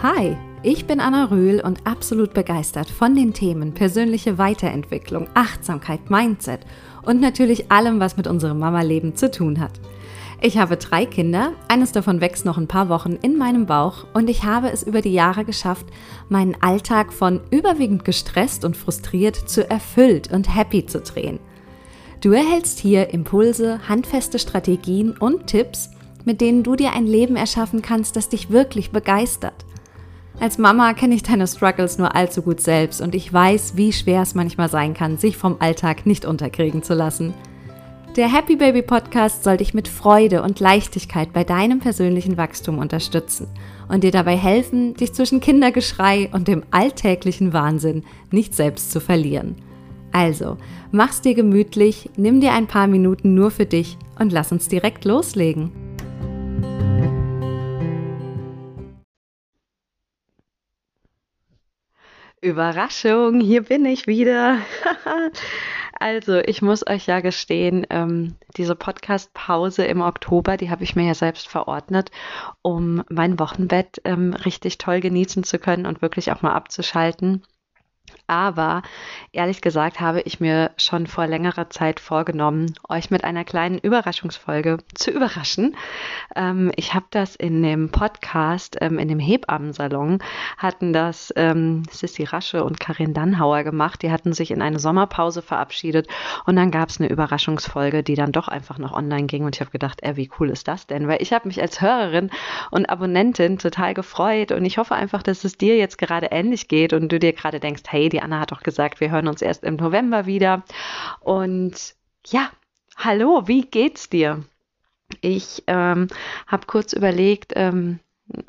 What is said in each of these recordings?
Hi, ich bin Anna Röhl und absolut begeistert von den Themen persönliche Weiterentwicklung, Achtsamkeit, Mindset und natürlich allem, was mit unserem Mama-Leben zu tun hat. Ich habe drei Kinder, eines davon wächst noch ein paar Wochen in meinem Bauch und ich habe es über die Jahre geschafft, meinen Alltag von überwiegend gestresst und frustriert zu erfüllt und happy zu drehen. Du erhältst hier Impulse, handfeste Strategien und Tipps, mit denen du dir ein Leben erschaffen kannst, das dich wirklich begeistert. Als Mama kenne ich deine Struggles nur allzu gut selbst und ich weiß, wie schwer es manchmal sein kann, sich vom Alltag nicht unterkriegen zu lassen. Der Happy Baby Podcast soll dich mit Freude und Leichtigkeit bei deinem persönlichen Wachstum unterstützen und dir dabei helfen, dich zwischen Kindergeschrei und dem alltäglichen Wahnsinn nicht selbst zu verlieren. Also, mach's dir gemütlich, nimm dir ein paar Minuten nur für dich und lass uns direkt loslegen. Überraschung, hier bin ich wieder. also, ich muss euch ja gestehen, ähm, diese Podcast-Pause im Oktober, die habe ich mir ja selbst verordnet, um mein Wochenbett ähm, richtig toll genießen zu können und wirklich auch mal abzuschalten. Aber ehrlich gesagt habe ich mir schon vor längerer Zeit vorgenommen, euch mit einer kleinen Überraschungsfolge zu überraschen. Ähm, ich habe das in dem Podcast, ähm, in dem Hebammensalon, hatten das ähm, Sissy Rasche und Karin Dannhauer gemacht. Die hatten sich in eine Sommerpause verabschiedet und dann gab es eine Überraschungsfolge, die dann doch einfach noch online ging. Und ich habe gedacht, ey, wie cool ist das denn? Weil ich habe mich als Hörerin und Abonnentin total gefreut und ich hoffe einfach, dass es dir jetzt gerade ähnlich geht und du dir gerade denkst, hey, die die Anna hat doch gesagt, wir hören uns erst im November wieder. Und ja, hallo, wie geht's dir? Ich ähm, habe kurz überlegt, ähm,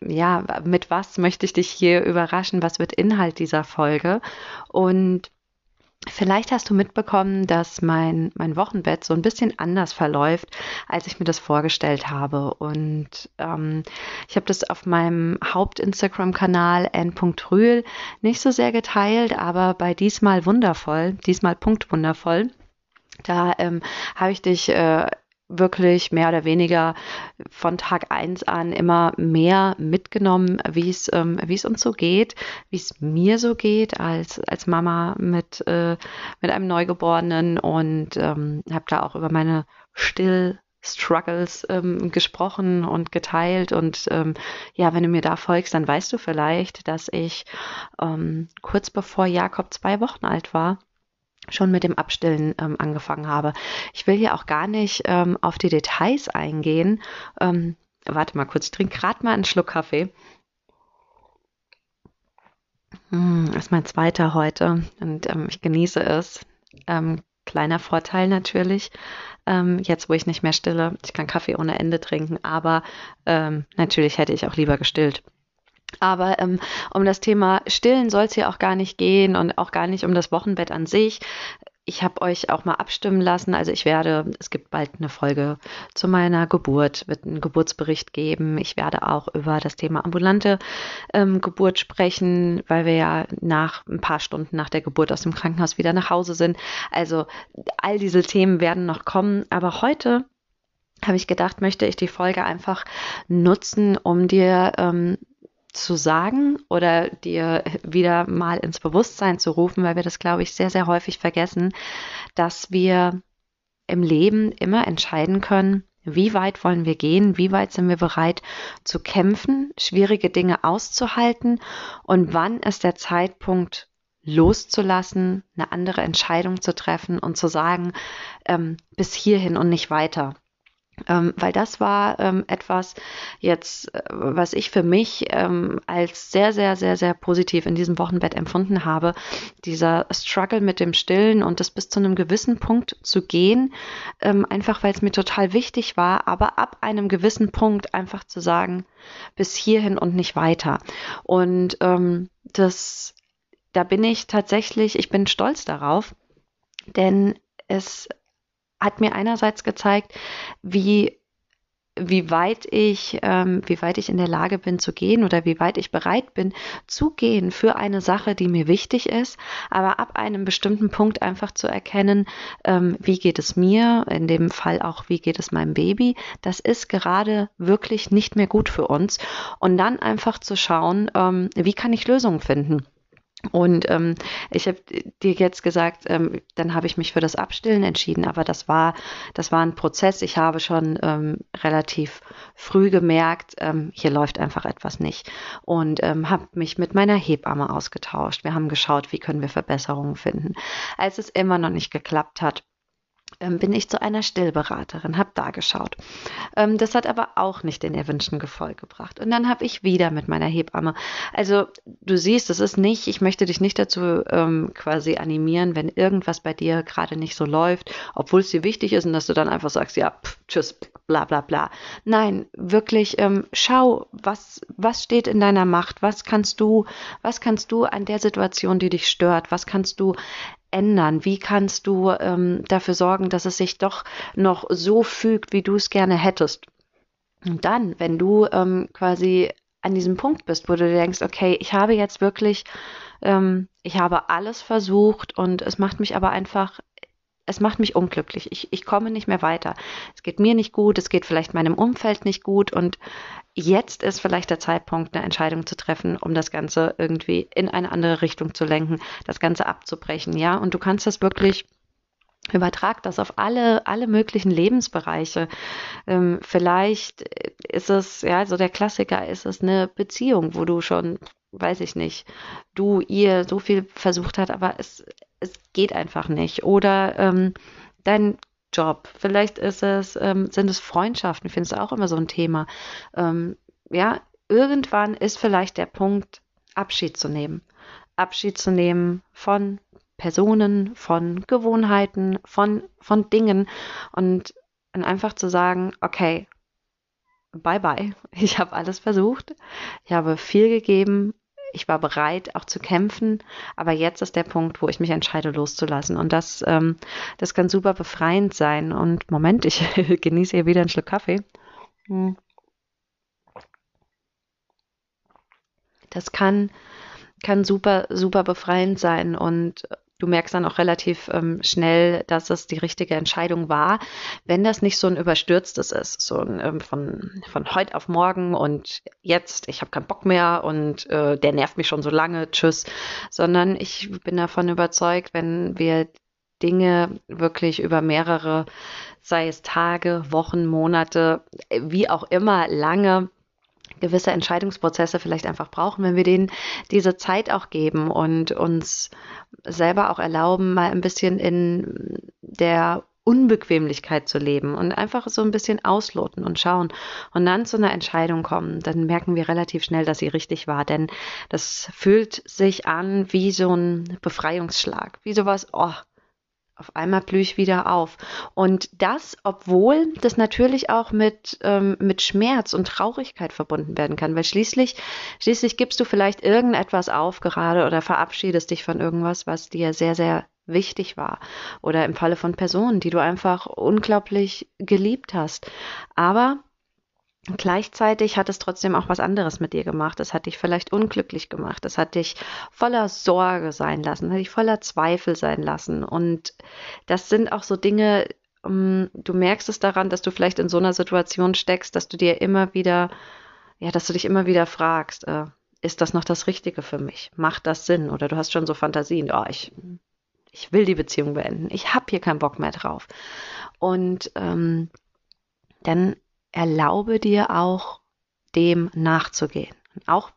ja, mit was möchte ich dich hier überraschen? Was wird Inhalt dieser Folge? Und Vielleicht hast du mitbekommen, dass mein, mein Wochenbett so ein bisschen anders verläuft, als ich mir das vorgestellt habe. Und ähm, ich habe das auf meinem Haupt-Instagram-Kanal n.rühl nicht so sehr geteilt, aber bei diesmal wundervoll, diesmal Punkt wundervoll, da ähm, habe ich dich äh, wirklich mehr oder weniger von Tag eins an immer mehr mitgenommen, wie es ähm, wie es uns so geht, wie es mir so geht als als Mama mit äh, mit einem Neugeborenen und ähm, habe da auch über meine still Struggles ähm, gesprochen und geteilt. Und ähm, ja, wenn du mir da folgst, dann weißt du vielleicht, dass ich ähm, kurz bevor Jakob zwei Wochen alt war, schon mit dem Abstillen ähm, angefangen habe. Ich will hier auch gar nicht ähm, auf die Details eingehen. Ähm, warte mal kurz, ich trinke gerade mal einen Schluck Kaffee. Hm, das ist mein zweiter heute und ähm, ich genieße es. Ähm, kleiner Vorteil natürlich, ähm, jetzt wo ich nicht mehr stille. Ich kann Kaffee ohne Ende trinken, aber natürlich hätte ich auch lieber gestillt. Aber ähm, um das Thema Stillen soll es hier auch gar nicht gehen und auch gar nicht um das Wochenbett an sich. Ich habe euch auch mal abstimmen lassen. Also ich werde, es gibt bald eine Folge zu meiner Geburt, wird einen Geburtsbericht geben. Ich werde auch über das Thema ambulante ähm, Geburt sprechen, weil wir ja nach ein paar Stunden nach der Geburt aus dem Krankenhaus wieder nach Hause sind. Also all diese Themen werden noch kommen. Aber heute habe ich gedacht, möchte ich die Folge einfach nutzen, um dir ähm, zu sagen oder dir wieder mal ins Bewusstsein zu rufen, weil wir das, glaube ich, sehr, sehr häufig vergessen, dass wir im Leben immer entscheiden können, wie weit wollen wir gehen, wie weit sind wir bereit zu kämpfen, schwierige Dinge auszuhalten und wann ist der Zeitpunkt loszulassen, eine andere Entscheidung zu treffen und zu sagen, ähm, bis hierhin und nicht weiter. Ähm, weil das war ähm, etwas jetzt, äh, was ich für mich ähm, als sehr, sehr, sehr, sehr positiv in diesem Wochenbett empfunden habe. Dieser Struggle mit dem Stillen und das bis zu einem gewissen Punkt zu gehen, ähm, einfach weil es mir total wichtig war, aber ab einem gewissen Punkt einfach zu sagen, bis hierhin und nicht weiter. Und ähm, das, da bin ich tatsächlich, ich bin stolz darauf, denn es hat mir einerseits gezeigt, wie wie weit ich, ähm, wie weit ich in der Lage bin zu gehen oder wie weit ich bereit bin zu gehen für eine Sache, die mir wichtig ist, aber ab einem bestimmten Punkt einfach zu erkennen, ähm, wie geht es mir, in dem Fall auch, wie geht es meinem Baby, das ist gerade wirklich nicht mehr gut für uns und dann einfach zu schauen, ähm, wie kann ich Lösungen finden. Und ähm, ich habe dir jetzt gesagt, ähm, dann habe ich mich für das Abstillen entschieden, aber das war, das war ein Prozess. Ich habe schon ähm, relativ früh gemerkt, ähm, hier läuft einfach etwas nicht. Und ähm, habe mich mit meiner Hebamme ausgetauscht. Wir haben geschaut, wie können wir Verbesserungen finden. Als es immer noch nicht geklappt hat, ähm, bin ich zu einer Stillberaterin, habe da geschaut. Ähm, das hat aber auch nicht den erwünschten Erfolg gebracht. Und dann habe ich wieder mit meiner Hebamme. Also du siehst, es ist nicht, ich möchte dich nicht dazu ähm, quasi animieren, wenn irgendwas bei dir gerade nicht so läuft, obwohl es dir wichtig ist und dass du dann einfach sagst, ja, pff, tschüss, bla bla bla. Nein, wirklich ähm, schau, was, was steht in deiner Macht, was kannst du, was kannst du an der Situation, die dich stört, was kannst du ändern? Wie kannst du ähm, dafür sorgen, dass es sich doch noch so fügt, wie du es gerne hättest? Und dann, wenn du ähm, quasi an diesem Punkt bist, wo du denkst, okay, ich habe jetzt wirklich, ähm, ich habe alles versucht und es macht mich aber einfach es macht mich unglücklich. Ich, ich komme nicht mehr weiter. Es geht mir nicht gut, es geht vielleicht meinem Umfeld nicht gut und jetzt ist vielleicht der Zeitpunkt, eine Entscheidung zu treffen, um das Ganze irgendwie in eine andere Richtung zu lenken, das Ganze abzubrechen, ja. Und du kannst das wirklich Übertrag das auf alle, alle möglichen Lebensbereiche. Ähm, vielleicht ist es, ja, so der Klassiker ist es eine Beziehung, wo du schon, weiß ich nicht, du, ihr so viel versucht hat, aber es, es geht einfach nicht. Oder ähm, dein Job, vielleicht ist es, ähm, sind es Freundschaften, ich finde es auch immer so ein Thema. Ähm, ja, irgendwann ist vielleicht der Punkt, Abschied zu nehmen. Abschied zu nehmen von Personen, von Gewohnheiten, von, von Dingen und, und einfach zu sagen, okay, bye bye. Ich habe alles versucht. Ich habe viel gegeben ich war bereit, auch zu kämpfen, aber jetzt ist der Punkt, wo ich mich entscheide, loszulassen. Und das, ähm, das kann super befreiend sein. Und Moment, ich genieße hier wieder einen Schluck Kaffee. Hm. Das kann, kann super, super befreiend sein. Und du merkst dann auch relativ ähm, schnell, dass es die richtige Entscheidung war, wenn das nicht so ein überstürztes ist, so ein ähm, von, von heute auf morgen und jetzt, ich habe keinen Bock mehr und äh, der nervt mich schon so lange, tschüss, sondern ich bin davon überzeugt, wenn wir Dinge wirklich über mehrere, sei es Tage, Wochen, Monate, wie auch immer, lange gewisse Entscheidungsprozesse vielleicht einfach brauchen, wenn wir denen diese Zeit auch geben und uns selber auch erlauben, mal ein bisschen in der Unbequemlichkeit zu leben und einfach so ein bisschen ausloten und schauen und dann zu einer Entscheidung kommen, dann merken wir relativ schnell, dass sie richtig war, denn das fühlt sich an wie so ein Befreiungsschlag, wie sowas, oh, auf einmal blühe ich wieder auf. Und das, obwohl das natürlich auch mit, ähm, mit Schmerz und Traurigkeit verbunden werden kann, weil schließlich, schließlich gibst du vielleicht irgendetwas auf gerade oder verabschiedest dich von irgendwas, was dir sehr, sehr wichtig war. Oder im Falle von Personen, die du einfach unglaublich geliebt hast. Aber Gleichzeitig hat es trotzdem auch was anderes mit dir gemacht. Es hat dich vielleicht unglücklich gemacht. Es hat dich voller Sorge sein lassen, hat dich voller Zweifel sein lassen. Und das sind auch so Dinge, um, du merkst es daran, dass du vielleicht in so einer Situation steckst, dass du dir immer wieder, ja, dass du dich immer wieder fragst, äh, ist das noch das Richtige für mich? Macht das Sinn? Oder du hast schon so Fantasien, oh, ich, ich will die Beziehung beenden. Ich habe hier keinen Bock mehr drauf. Und ähm, dann erlaube dir auch, dem nachzugehen. Auch,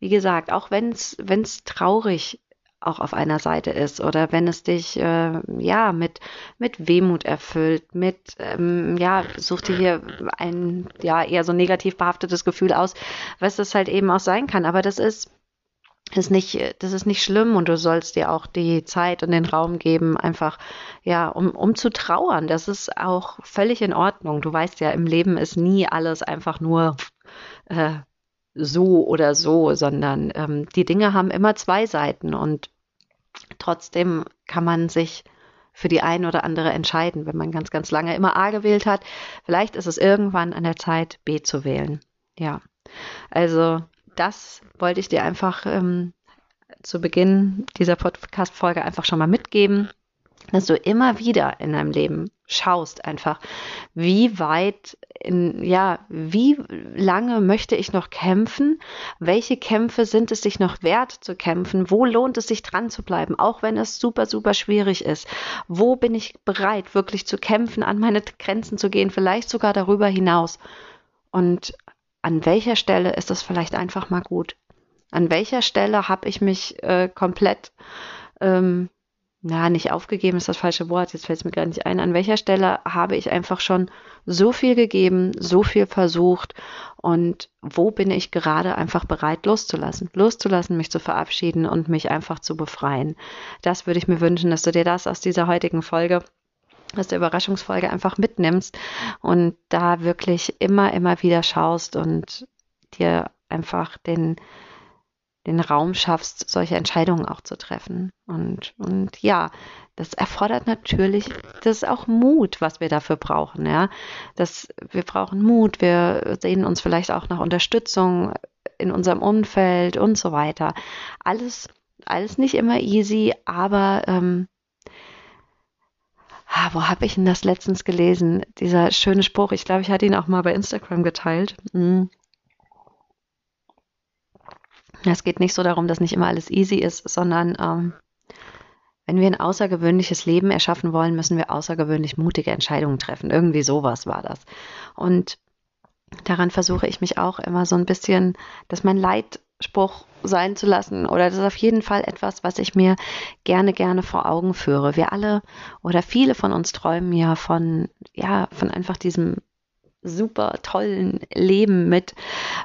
wie gesagt, auch wenn es traurig auch auf einer Seite ist oder wenn es dich äh, ja mit mit Wehmut erfüllt, mit ähm, ja such dir hier ein ja eher so negativ behaftetes Gefühl aus, was das halt eben auch sein kann. Aber das ist ist nicht, das ist nicht schlimm und du sollst dir auch die Zeit und den Raum geben, einfach, ja, um, um zu trauern. Das ist auch völlig in Ordnung. Du weißt ja, im Leben ist nie alles einfach nur äh, so oder so, sondern ähm, die Dinge haben immer zwei Seiten und trotzdem kann man sich für die ein oder andere entscheiden, wenn man ganz, ganz lange immer A gewählt hat. Vielleicht ist es irgendwann an der Zeit, B zu wählen. Ja, also das wollte ich dir einfach ähm, zu Beginn dieser Podcast-Folge einfach schon mal mitgeben dass du immer wieder in deinem Leben schaust einfach, wie weit, in, ja, wie lange möchte ich noch kämpfen? Welche Kämpfe sind es sich noch wert zu kämpfen? Wo lohnt es sich dran zu bleiben, auch wenn es super, super schwierig ist? Wo bin ich bereit, wirklich zu kämpfen, an meine Grenzen zu gehen, vielleicht sogar darüber hinaus? Und an welcher Stelle ist es vielleicht einfach mal gut? An welcher Stelle habe ich mich äh, komplett ähm, na, nicht aufgegeben ist das falsche Wort, jetzt fällt es mir gar nicht ein. An welcher Stelle habe ich einfach schon so viel gegeben, so viel versucht und wo bin ich gerade einfach bereit loszulassen? Loszulassen, mich zu verabschieden und mich einfach zu befreien. Das würde ich mir wünschen, dass du dir das aus dieser heutigen Folge aus der Überraschungsfolge einfach mitnimmst und da wirklich immer, immer wieder schaust und dir einfach den, den Raum schaffst, solche Entscheidungen auch zu treffen. Und, und ja, das erfordert natürlich, das ist auch Mut, was wir dafür brauchen, ja. Das, wir brauchen Mut, wir sehen uns vielleicht auch nach Unterstützung in unserem Umfeld und so weiter. Alles, alles nicht immer easy, aber ähm, ah, wo habe ich denn das letztens gelesen? Dieser schöne Spruch, ich glaube, ich hatte ihn auch mal bei Instagram geteilt. Hm es geht nicht so darum, dass nicht immer alles easy ist, sondern ähm, wenn wir ein außergewöhnliches Leben erschaffen wollen, müssen wir außergewöhnlich mutige Entscheidungen treffen. Irgendwie sowas war das. Und daran versuche ich mich auch immer so ein bisschen, dass mein Leitspruch sein zu lassen. Oder das ist auf jeden Fall etwas, was ich mir gerne, gerne vor Augen führe. Wir alle oder viele von uns träumen ja von, ja, von einfach diesem super tollen Leben mit,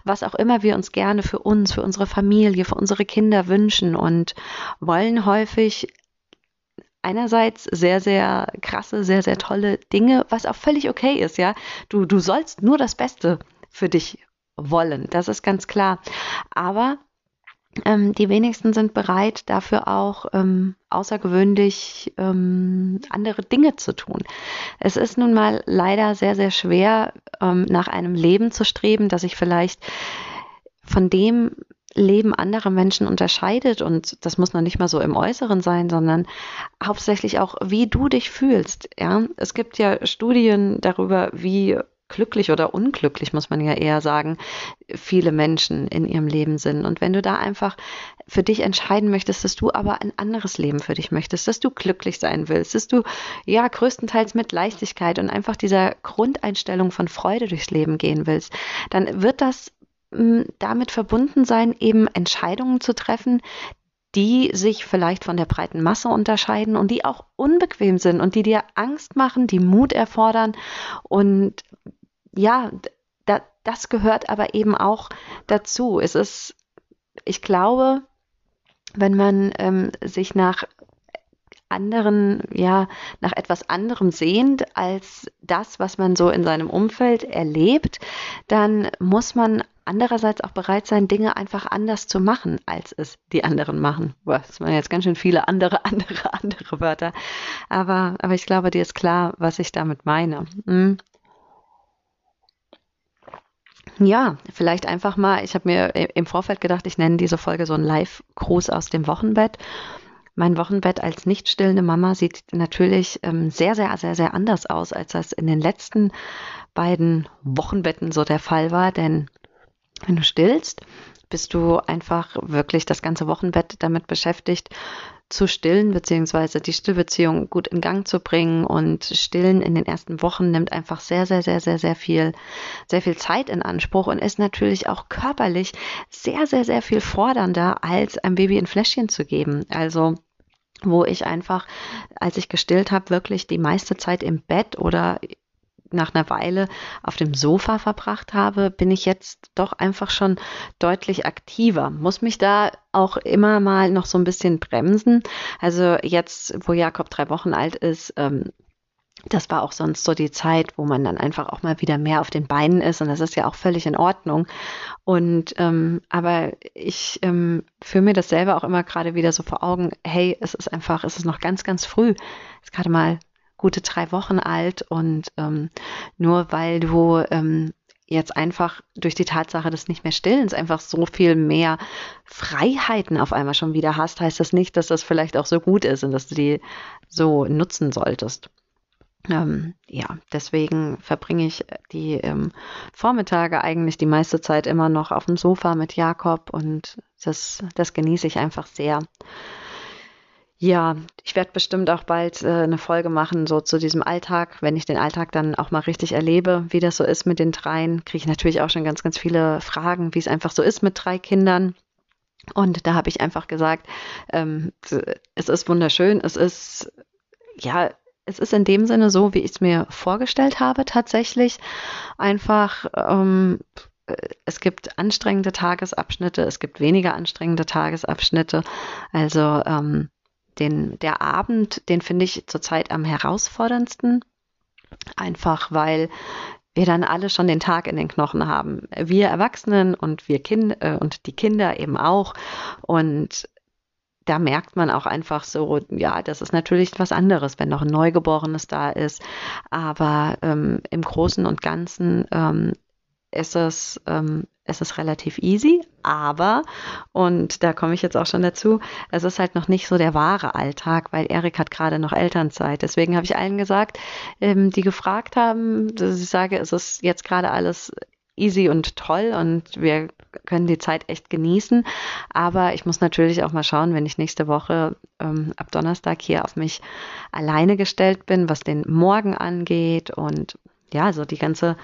was auch immer wir uns gerne für uns, für unsere Familie, für unsere Kinder wünschen und wollen häufig einerseits sehr, sehr krasse, sehr, sehr tolle Dinge, was auch völlig okay ist, ja. Du, du sollst nur das Beste für dich wollen, das ist ganz klar. Aber ähm, die wenigsten sind bereit, dafür auch ähm, außergewöhnlich ähm, andere Dinge zu tun. Es ist nun mal leider sehr, sehr schwer, ähm, nach einem Leben zu streben, das sich vielleicht von dem Leben anderer Menschen unterscheidet und das muss noch nicht mal so im Äußeren sein, sondern hauptsächlich auch, wie du dich fühlst. Ja, es gibt ja Studien darüber, wie glücklich oder unglücklich, muss man ja eher sagen, viele Menschen in ihrem Leben sind. Und wenn du da einfach für dich entscheiden möchtest, dass du aber ein anderes Leben für dich möchtest, dass du glücklich sein willst, dass du ja größtenteils mit Leichtigkeit und einfach dieser Grundeinstellung von Freude durchs Leben gehen willst, dann wird das hm, damit verbunden sein, eben Entscheidungen zu treffen, die sich vielleicht von der breiten Masse unterscheiden und die auch unbequem sind und die dir Angst machen, die Mut erfordern und ja, da, das gehört aber eben auch dazu. Es ist, ich glaube, wenn man ähm, sich nach anderen, ja, nach etwas anderem sehnt als das, was man so in seinem Umfeld erlebt, dann muss man andererseits auch bereit sein, Dinge einfach anders zu machen, als es die anderen machen. Das waren jetzt ganz schön viele andere, andere, andere Wörter. Aber, aber ich glaube, dir ist klar, was ich damit meine. Hm. Ja, vielleicht einfach mal, ich habe mir im Vorfeld gedacht, ich nenne diese Folge so ein Live-Gruß aus dem Wochenbett. Mein Wochenbett als nicht stillende Mama sieht natürlich ähm, sehr, sehr, sehr, sehr anders aus, als das in den letzten beiden Wochenbetten so der Fall war. Denn wenn du stillst, bist du einfach wirklich das ganze Wochenbett damit beschäftigt, zu stillen, beziehungsweise die Stillbeziehung gut in Gang zu bringen. Und Stillen in den ersten Wochen nimmt einfach sehr, sehr, sehr, sehr, sehr viel, sehr viel Zeit in Anspruch und ist natürlich auch körperlich sehr, sehr, sehr viel fordernder, als ein Baby ein Fläschchen zu geben. Also wo ich einfach, als ich gestillt habe, wirklich die meiste Zeit im Bett oder nach einer Weile auf dem Sofa verbracht habe, bin ich jetzt doch einfach schon deutlich aktiver. Muss mich da auch immer mal noch so ein bisschen bremsen. Also jetzt, wo Jakob drei Wochen alt ist, ähm, das war auch sonst so die Zeit, wo man dann einfach auch mal wieder mehr auf den Beinen ist und das ist ja auch völlig in Ordnung. Und ähm, aber ich ähm, führe mir das selber auch immer gerade wieder so vor Augen, hey, es ist einfach, es ist noch ganz, ganz früh. Es ist gerade mal gute drei Wochen alt und ähm, nur weil du ähm, jetzt einfach durch die Tatsache des nicht mehr Stillens einfach so viel mehr Freiheiten auf einmal schon wieder hast, heißt das nicht, dass das vielleicht auch so gut ist und dass du die so nutzen solltest. Ähm, ja, deswegen verbringe ich die ähm, Vormittage eigentlich die meiste Zeit immer noch auf dem Sofa mit Jakob und das, das genieße ich einfach sehr. Ja, ich werde bestimmt auch bald äh, eine Folge machen, so zu diesem Alltag. Wenn ich den Alltag dann auch mal richtig erlebe, wie das so ist mit den dreien, kriege ich natürlich auch schon ganz, ganz viele Fragen, wie es einfach so ist mit drei Kindern. Und da habe ich einfach gesagt, ähm, es ist wunderschön, es ist, ja, es ist in dem Sinne so, wie ich es mir vorgestellt habe, tatsächlich. Einfach, ähm, es gibt anstrengende Tagesabschnitte, es gibt weniger anstrengende Tagesabschnitte. Also ähm, den, der Abend, den finde ich zurzeit am herausforderndsten. Einfach weil wir dann alle schon den Tag in den Knochen haben. Wir Erwachsenen und wir Kinder äh, und die Kinder eben auch. Und da merkt man auch einfach so, ja, das ist natürlich was anderes, wenn noch ein Neugeborenes da ist. Aber ähm, im Großen und Ganzen ähm, ist es, ähm, ist es relativ easy, aber, und da komme ich jetzt auch schon dazu, es ist halt noch nicht so der wahre Alltag, weil Erik hat gerade noch Elternzeit. Deswegen habe ich allen gesagt, ähm, die gefragt haben, dass ich sage, es ist jetzt gerade alles easy und toll und wir können die Zeit echt genießen. Aber ich muss natürlich auch mal schauen, wenn ich nächste Woche ähm, ab Donnerstag hier auf mich alleine gestellt bin, was den Morgen angeht und ja, so die ganze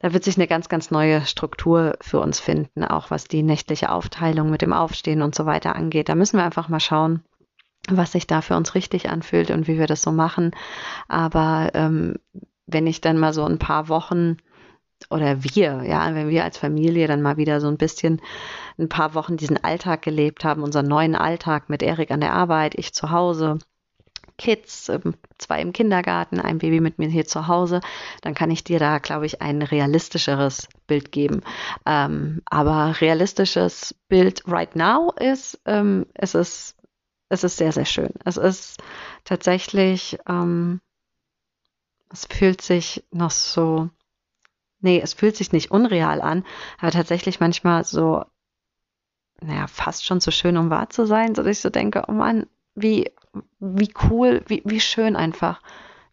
da wird sich eine ganz, ganz neue Struktur für uns finden, auch was die nächtliche Aufteilung mit dem Aufstehen und so weiter angeht. Da müssen wir einfach mal schauen, was sich da für uns richtig anfühlt und wie wir das so machen. Aber ähm, wenn ich dann mal so ein paar Wochen oder wir, ja, wenn wir als Familie dann mal wieder so ein bisschen ein paar Wochen diesen Alltag gelebt haben, unseren neuen Alltag mit Erik an der Arbeit, ich zu Hause, Kids, ähm, zwei im Kindergarten, ein Baby mit mir hier zu Hause, dann kann ich dir da, glaube ich, ein realistischeres Bild geben. Ähm, aber realistisches Bild right now ist, ähm, es ist, es ist sehr, sehr schön. Es ist tatsächlich, ähm, es fühlt sich noch so nee, es fühlt sich nicht unreal an, aber tatsächlich manchmal so, naja, fast schon zu schön, um wahr zu sein, so dass ich so denke, oh Mann, wie, wie cool, wie, wie schön einfach,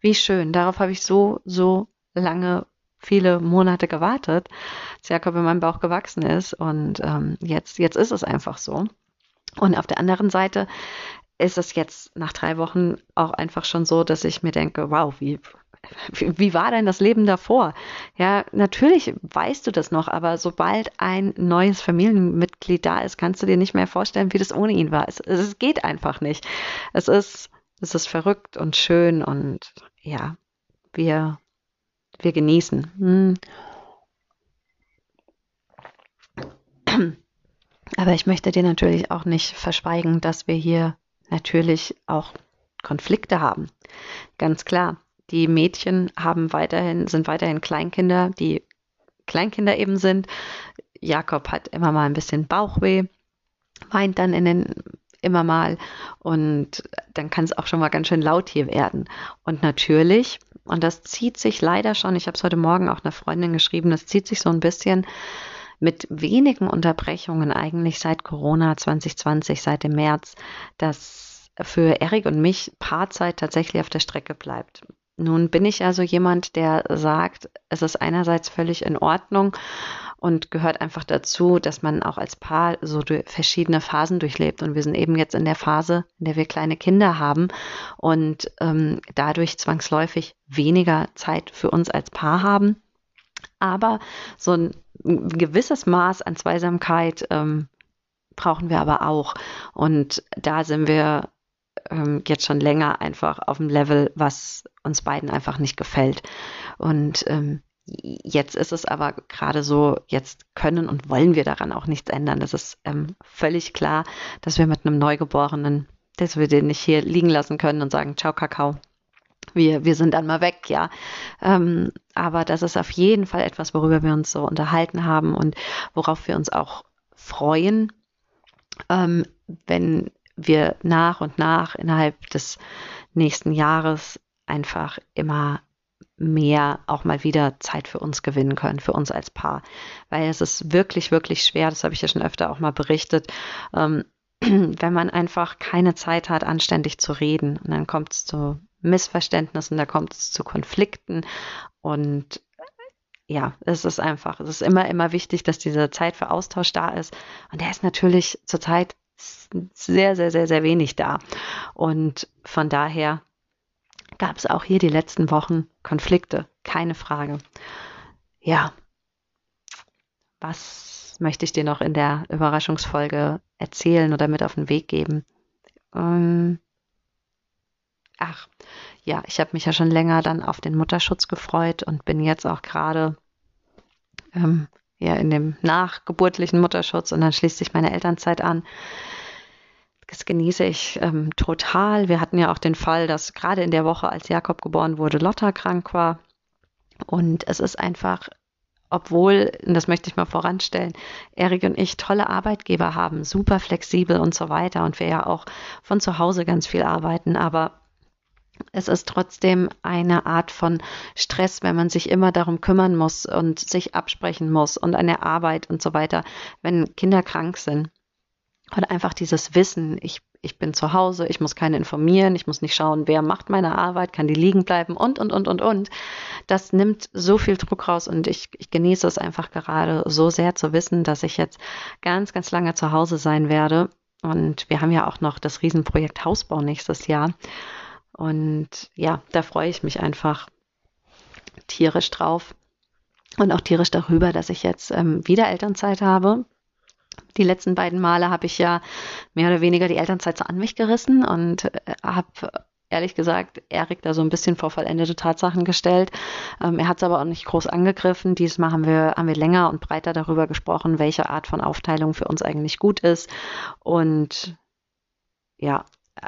wie schön. Darauf habe ich so, so lange, viele Monate gewartet, als Jakob in meinem Bauch gewachsen ist und ähm, jetzt, jetzt ist es einfach so. Und auf der anderen Seite ist es jetzt nach drei Wochen auch einfach schon so, dass ich mir denke, wow, wie, wie war denn das Leben davor? Ja, natürlich weißt du das noch, aber sobald ein neues Familienmitglied da ist, kannst du dir nicht mehr vorstellen, wie das ohne ihn war. Es, es geht einfach nicht. Es ist, es ist verrückt und schön und ja, wir, wir genießen. Hm. Aber ich möchte dir natürlich auch nicht verschweigen, dass wir hier natürlich auch Konflikte haben. Ganz klar die Mädchen haben weiterhin, sind weiterhin Kleinkinder, die Kleinkinder eben sind. Jakob hat immer mal ein bisschen Bauchweh, weint dann in den immer mal und dann kann es auch schon mal ganz schön laut hier werden. Und natürlich, und das zieht sich leider schon, ich habe es heute Morgen auch einer Freundin geschrieben, das zieht sich so ein bisschen mit wenigen Unterbrechungen eigentlich seit Corona 2020, seit dem März, dass für Erik und mich Paarzeit tatsächlich auf der Strecke bleibt. Nun bin ich also jemand, der sagt, es ist einerseits völlig in Ordnung und gehört einfach dazu, dass man auch als Paar so verschiedene Phasen durchlebt. Und wir sind eben jetzt in der Phase, in der wir kleine Kinder haben und ähm, dadurch zwangsläufig weniger Zeit für uns als Paar haben. Aber so ein gewisses Maß an Zweisamkeit ähm, brauchen wir aber auch. Und da sind wir ähm, jetzt schon länger einfach auf dem Level, was uns beiden einfach nicht gefällt. Und ähm, jetzt ist es aber gerade so, jetzt können und wollen wir daran auch nichts ändern. Das ist ähm, völlig klar, dass wir mit einem Neugeborenen, dass wir den nicht hier liegen lassen können und sagen, ciao Kakao. wir, wir sind dann mal weg, ja. Ähm, aber das ist auf jeden Fall etwas, worüber wir uns so unterhalten haben und worauf wir uns auch freuen, ähm, wenn wir nach und nach innerhalb des nächsten Jahres einfach immer mehr auch mal wieder Zeit für uns gewinnen können, für uns als Paar. Weil es ist wirklich, wirklich schwer, das habe ich ja schon öfter auch mal berichtet, ähm, wenn man einfach keine Zeit hat, anständig zu reden. Und dann kommt es zu Missverständnissen, da kommt es zu Konflikten. Und ja, es ist einfach, es ist immer, immer wichtig, dass diese Zeit für Austausch da ist. Und der ist natürlich zurzeit sehr, sehr, sehr, sehr wenig da. Und von daher gab es auch hier die letzten Wochen Konflikte, keine Frage. Ja, was möchte ich dir noch in der Überraschungsfolge erzählen oder mit auf den Weg geben? Ähm, ach, ja, ich habe mich ja schon länger dann auf den Mutterschutz gefreut und bin jetzt auch gerade ähm, ja in dem nachgeburtlichen Mutterschutz und dann schließt sich meine Elternzeit an. Das genieße ich ähm, total. Wir hatten ja auch den Fall, dass gerade in der Woche, als Jakob geboren wurde, Lotta krank war. Und es ist einfach, obwohl, das möchte ich mal voranstellen, Erik und ich tolle Arbeitgeber haben, super flexibel und so weiter. Und wir ja auch von zu Hause ganz viel arbeiten. Aber es ist trotzdem eine Art von Stress, wenn man sich immer darum kümmern muss und sich absprechen muss und eine Arbeit und so weiter, wenn Kinder krank sind. Und einfach dieses Wissen, ich, ich bin zu Hause, ich muss keinen informieren, ich muss nicht schauen, wer macht meine Arbeit, kann die liegen bleiben und, und, und, und, und. Das nimmt so viel Druck raus und ich, ich genieße es einfach gerade so sehr zu wissen, dass ich jetzt ganz, ganz lange zu Hause sein werde. Und wir haben ja auch noch das Riesenprojekt Hausbau nächstes Jahr. Und ja, da freue ich mich einfach tierisch drauf und auch tierisch darüber, dass ich jetzt ähm, wieder Elternzeit habe die letzten beiden Male habe ich ja mehr oder weniger die Elternzeit so an mich gerissen und äh, habe ehrlich gesagt Erik da so ein bisschen vor vollendete Tatsachen gestellt. Ähm, er hat es aber auch nicht groß angegriffen. Diesmal haben wir, haben wir länger und breiter darüber gesprochen, welche Art von Aufteilung für uns eigentlich gut ist. Und ja,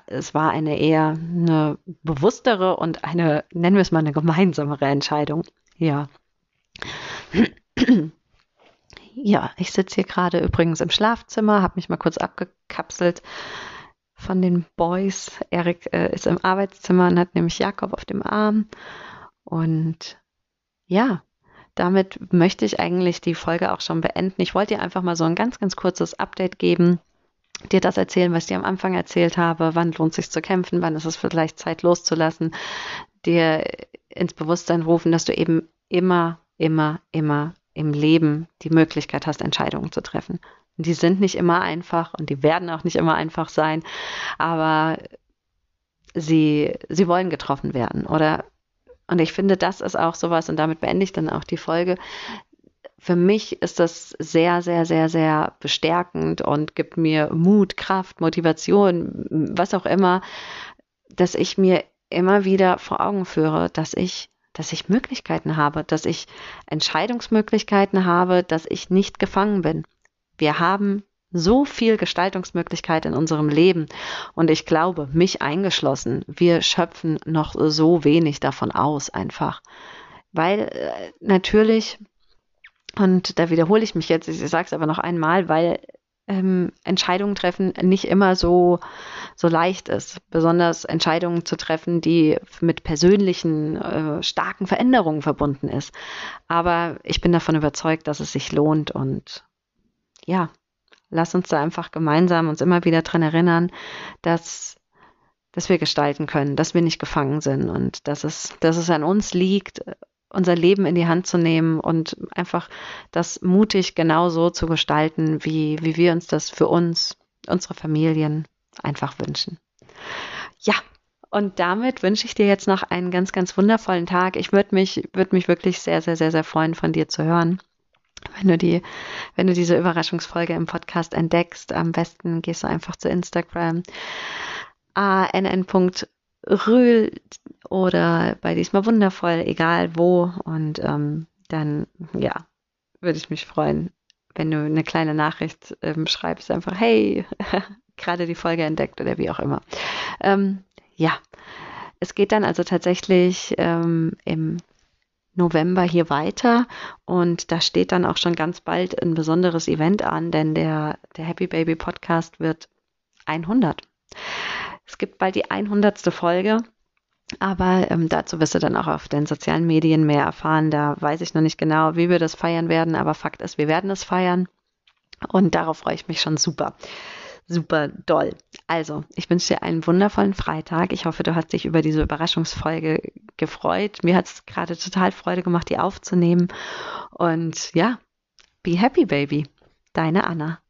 es war eine eher eine bewusstere und eine, nennen wir es mal, eine gemeinsamere Entscheidung. Ja. Ja, ich sitze hier gerade übrigens im Schlafzimmer, habe mich mal kurz abgekapselt von den Boys. Erik äh, ist im Arbeitszimmer und hat nämlich Jakob auf dem Arm. Und ja, damit möchte ich eigentlich die Folge auch schon beenden. Ich wollte dir einfach mal so ein ganz, ganz kurzes Update geben, dir das erzählen, was ich dir am Anfang erzählt habe. Wann lohnt es sich zu kämpfen? Wann ist es vielleicht Zeit loszulassen? Dir ins Bewusstsein rufen, dass du eben immer, immer, immer im Leben die Möglichkeit hast, Entscheidungen zu treffen. Und die sind nicht immer einfach und die werden auch nicht immer einfach sein, aber sie, sie wollen getroffen werden. Oder und ich finde, das ist auch sowas, und damit beende ich dann auch die Folge. Für mich ist das sehr, sehr, sehr, sehr bestärkend und gibt mir Mut, Kraft, Motivation, was auch immer, dass ich mir immer wieder vor Augen führe, dass ich dass ich Möglichkeiten habe, dass ich Entscheidungsmöglichkeiten habe, dass ich nicht gefangen bin. Wir haben so viel Gestaltungsmöglichkeit in unserem Leben und ich glaube, mich eingeschlossen, wir schöpfen noch so wenig davon aus einfach. Weil äh, natürlich, und da wiederhole ich mich jetzt, ich sage es aber noch einmal, weil ähm, Entscheidungen treffen nicht immer so, so leicht ist. Besonders Entscheidungen zu treffen, die mit persönlichen, äh, starken Veränderungen verbunden ist. Aber ich bin davon überzeugt, dass es sich lohnt und ja, lass uns da einfach gemeinsam uns immer wieder dran erinnern, dass dass wir gestalten können, dass wir nicht gefangen sind und dass es, dass es an uns liegt, unser Leben in die Hand zu nehmen und einfach das mutig genau so zu gestalten, wie, wie wir uns das für uns, unsere Familien einfach wünschen. Ja, und damit wünsche ich dir jetzt noch einen ganz, ganz wundervollen Tag. Ich würde mich, würde mich wirklich sehr, sehr, sehr, sehr freuen, von dir zu hören. Wenn du die, wenn du diese Überraschungsfolge im Podcast entdeckst, am besten gehst du einfach zu Instagram ann Rühl oder bei diesmal wundervoll, egal wo. Und ähm, dann, ja, würde ich mich freuen, wenn du eine kleine Nachricht ähm, schreibst, einfach, hey, gerade die Folge entdeckt oder wie auch immer. Ähm, ja, Es geht dann also tatsächlich ähm, im November hier weiter und da steht dann auch schon ganz bald ein besonderes Event an, denn der, der Happy Baby Podcast wird 100. Es gibt bald die 100. Folge. Aber ähm, dazu wirst du dann auch auf den sozialen Medien mehr erfahren. Da weiß ich noch nicht genau, wie wir das feiern werden, aber Fakt ist, wir werden es feiern. Und darauf freue ich mich schon super super doll. Also, ich wünsche dir einen wundervollen Freitag. Ich hoffe, du hast dich über diese Überraschungsfolge gefreut. Mir hat es gerade total Freude gemacht, die aufzunehmen. Und ja, be happy, baby. Deine Anna.